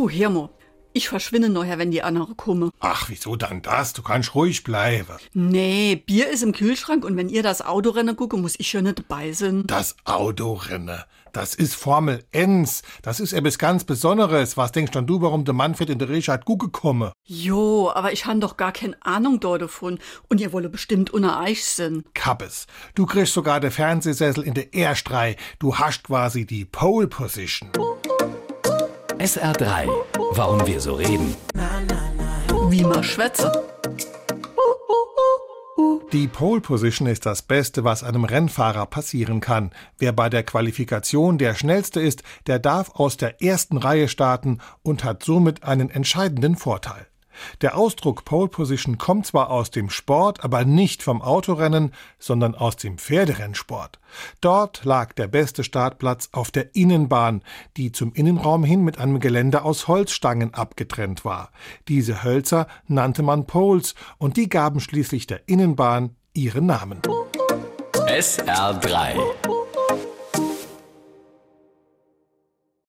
Du, Hirmo, ich verschwinde nachher, wenn die anderen kommen. Ach, wieso dann das? Du kannst ruhig bleiben. Nee, Bier ist im Kühlschrank und wenn ihr das Autorennen gucke, muss ich ja nicht dabei sein. Das Autorennen. Das ist Formel 1. Das ist etwas ganz Besonderes. Was denkst denn du, warum der Manfred in der Richard Gucke komme? Jo, aber ich han doch gar keine Ahnung dort davon. Und ihr wolle bestimmt unter Eich sind. Kappes. Du kriegst sogar der Fernsehsessel in der Erstrei. Du hast quasi die Pole Position. SR3. Warum wir so reden. Wie man schwätze. Die Pole Position ist das Beste, was einem Rennfahrer passieren kann. Wer bei der Qualifikation der schnellste ist, der darf aus der ersten Reihe starten und hat somit einen entscheidenden Vorteil. Der Ausdruck Pole Position kommt zwar aus dem Sport, aber nicht vom Autorennen, sondern aus dem Pferderennsport. Dort lag der beste Startplatz auf der Innenbahn, die zum Innenraum hin mit einem Geländer aus Holzstangen abgetrennt war. Diese Hölzer nannte man Poles und die gaben schließlich der Innenbahn ihren Namen. SR3.